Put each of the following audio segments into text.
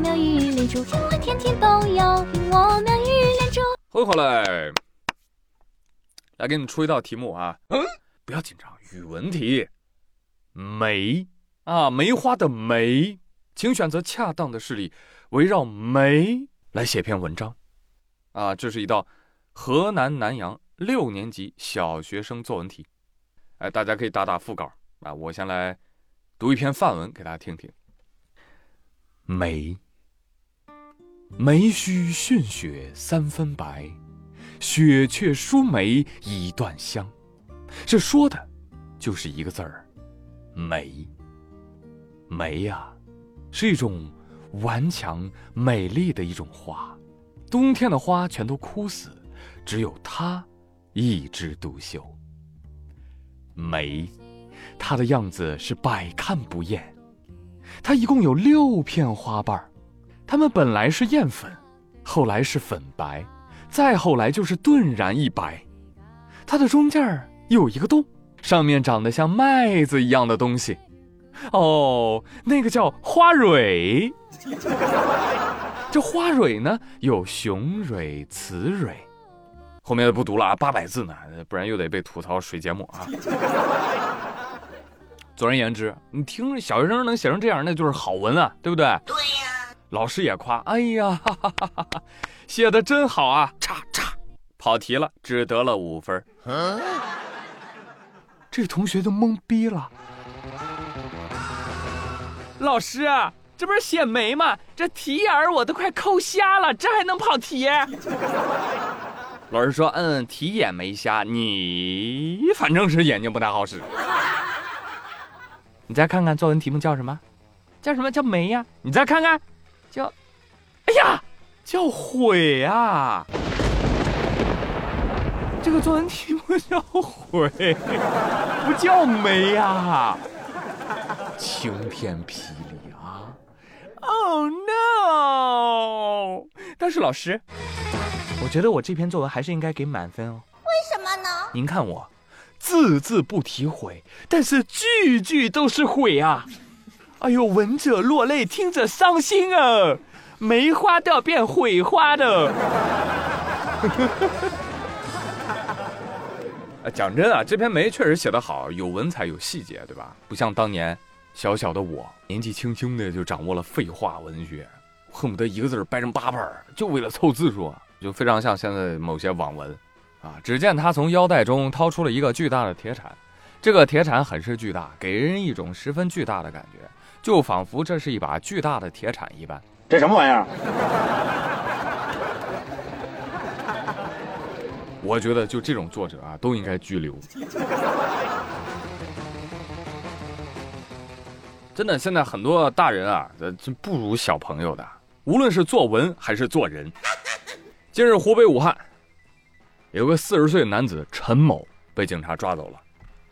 妙语连珠，天外天天都有听我妙语连珠。欢迎回来，来给你们出一道题目啊！嗯，不要紧张，语文题。梅啊，梅花的梅，请选择恰当的事例，围绕梅来写篇文章。啊，这是一道河南南阳六年级小学生作文题。哎，大家可以打打副稿啊。我先来读一篇范文给大家听听。梅，梅须逊雪三分白，雪却输梅一段香。这说的，就是一个字儿，梅。梅呀，是一种顽强美丽的一种花。冬天的花全都枯死，只有它一枝独秀。梅，它的样子是百看不厌。它一共有六片花瓣儿它们本来是艳粉，后来是粉白，再后来就是顿然一白。它的中间有一个洞，上面长得像麦子一样的东西。哦，那个叫花蕊。这花蕊呢，有雄蕊、雌蕊。后面的不读了啊，八百字呢，不然又得被吐槽水节目啊。总而言之，你听小学生能写成这样，那就是好文啊，对不对？对呀。老师也夸，哎呀，哈哈哈哈写的真好啊！叉叉，跑题了，只得了五分。这同学都懵逼了。老师啊，这不是写梅吗？这题眼儿我都快抠瞎了，这还能跑题？老师说，嗯，题眼没瞎，你反正是眼睛不太好使。你再看看作文题目叫什么？叫什么叫梅呀？你再看看，叫，哎呀，叫悔啊！这个作文题目叫悔，不叫没呀！晴天霹雳啊！Oh no！但是老师，我觉得我这篇作文还是应该给满分哦。为什么呢？您看我。字字不提悔，但是句句都是悔啊！哎呦，闻者落泪，听者伤心啊！梅花都要变毁花的。讲真啊，这篇梅确实写得好，有文采有细节，对吧？不像当年小小的我，年纪轻轻的就掌握了废话文学，恨不得一个字掰成八瓣，就为了凑字数，就非常像现在某些网文。啊！只见他从腰带中掏出了一个巨大的铁铲，这个铁铲很是巨大，给人一种十分巨大的感觉，就仿佛这是一把巨大的铁铲一般。这什么玩意儿？我觉得就这种作者啊，都应该拘留。真的，现在很多大人啊，这不如小朋友的，无论是作文还是做人。今日湖北武汉。有个四十岁的男子陈某被警察抓走了，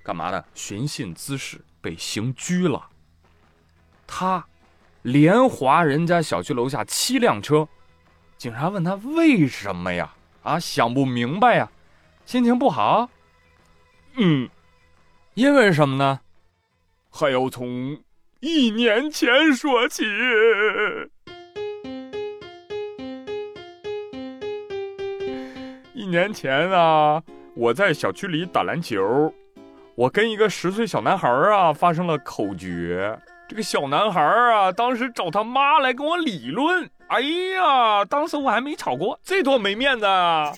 干嘛呢？寻衅滋事，被刑拘了。他连划人家小区楼下七辆车，警察问他为什么呀？啊，想不明白呀，心情不好。嗯，因为什么呢？还要从一年前说起。一年前啊，我在小区里打篮球，我跟一个十岁小男孩啊发生了口角。这个小男孩啊，当时找他妈来跟我理论。哎呀，当时我还没吵过，这多没面子啊！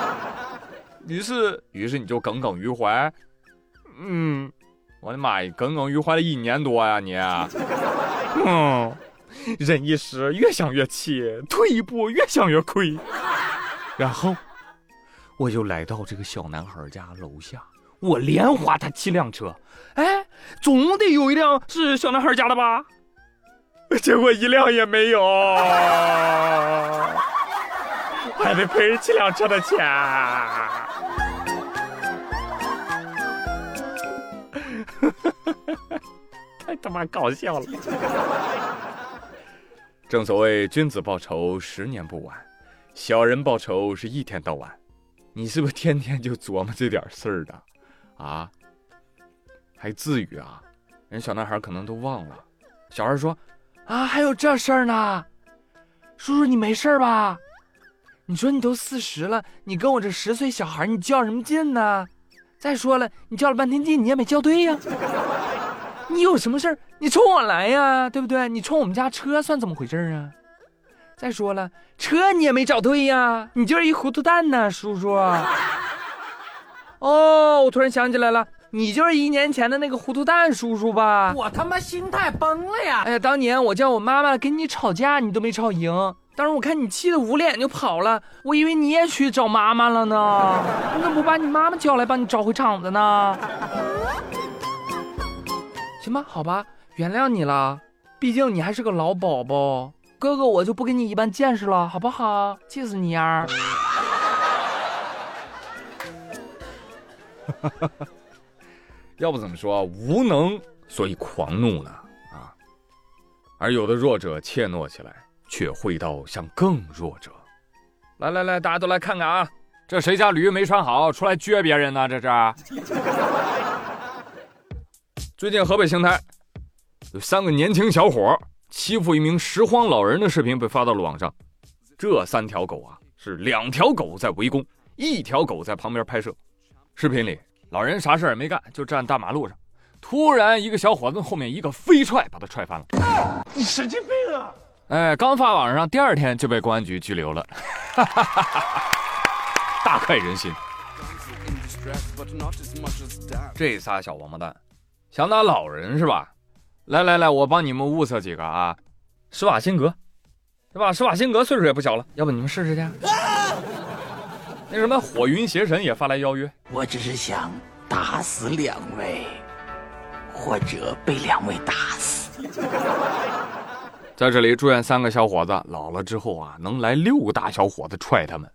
于是，于是你就耿耿于怀。嗯，我的妈呀，耿耿于怀了一年多呀你！嗯，忍一时，越想越气；退一步，越想越亏。然后。我就来到这个小男孩家楼下，我连划他七辆车，哎，总得有一辆是小男孩家的吧？结果一辆也没有，还得赔七辆车的钱，太他妈搞笑了！正所谓君子报仇，十年不晚；小人报仇，是一天到晚。你是不是天天就琢磨这点事儿的，啊？还至于啊？人小男孩可能都忘了。小孩说：“啊，还有这事儿呢？叔叔，你没事吧？你说你都四十了，你跟我这十岁小孩，你较什么劲呢？再说了，你较了半天劲，你也没较对呀。你有什么事儿，你冲我来呀，对不对？你冲我们家车算怎么回事啊？再说了，车你也没找对呀，你就是一糊涂蛋呢，叔叔。哦，我突然想起来了，你就是一年前的那个糊涂蛋叔叔吧？我他妈心态崩了呀！哎呀，当年我叫我妈妈跟你吵架，你都没吵赢。当时我看你气得捂脸就跑了，我以为你也去找妈妈了呢。你怎么不把你妈妈叫来，帮你找回场子呢？行吧，好吧，原谅你了。毕竟你还是个老宝宝，哥哥我就不跟你一般见识了，好不好？气死你呀！要不怎么说无能所以狂怒呢？啊，而有的弱者怯懦起来，却会到向更弱者。来来来，大家都来看看啊，这谁家驴没拴好，出来撅别人呢？这是。最近河北邢台有三个年轻小伙欺负一名拾荒老人的视频被发到了网上。这三条狗啊，是两条狗在围攻，一条狗在旁边拍摄。视频里，老人啥事也没干，就站大马路上。突然，一个小伙子后面一个飞踹，把他踹翻了。你神经病啊！哎，刚发网上，第二天就被公安局拘留了。大快人心。这仨小王八蛋，想打老人是吧？来来来，我帮你们物色几个啊。施瓦辛格，是吧？施瓦辛格岁数也不小了，要不你们试试去？那什么，火云邪神也发来邀约。我只是想打死两位，或者被两位打死。在这里祝愿三个小伙子老了之后啊，能来六个大小伙子踹他们。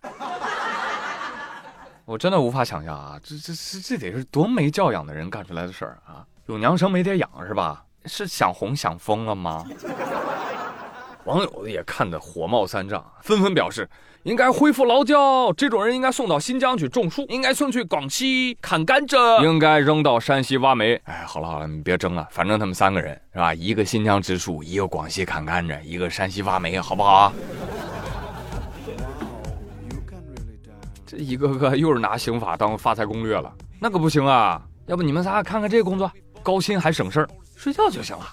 我真的无法想象啊，这这这这得是多没教养的人干出来的事儿啊！有娘生没爹养是吧？是想红想疯了吗？网友也看得火冒三丈，纷纷表示应该恢复劳教，这种人应该送到新疆去种树，应该送去广西砍甘蔗，应该扔到山西挖煤。哎，好了好了，你别争了，反正他们三个人是吧？一个新疆植树，一个广西砍甘蔗，一个山西挖煤，好不好？这一个个又是拿刑法当发财攻略了，那可不行啊！要不你们仨看看这个工作，高薪还省事儿，睡觉就行了。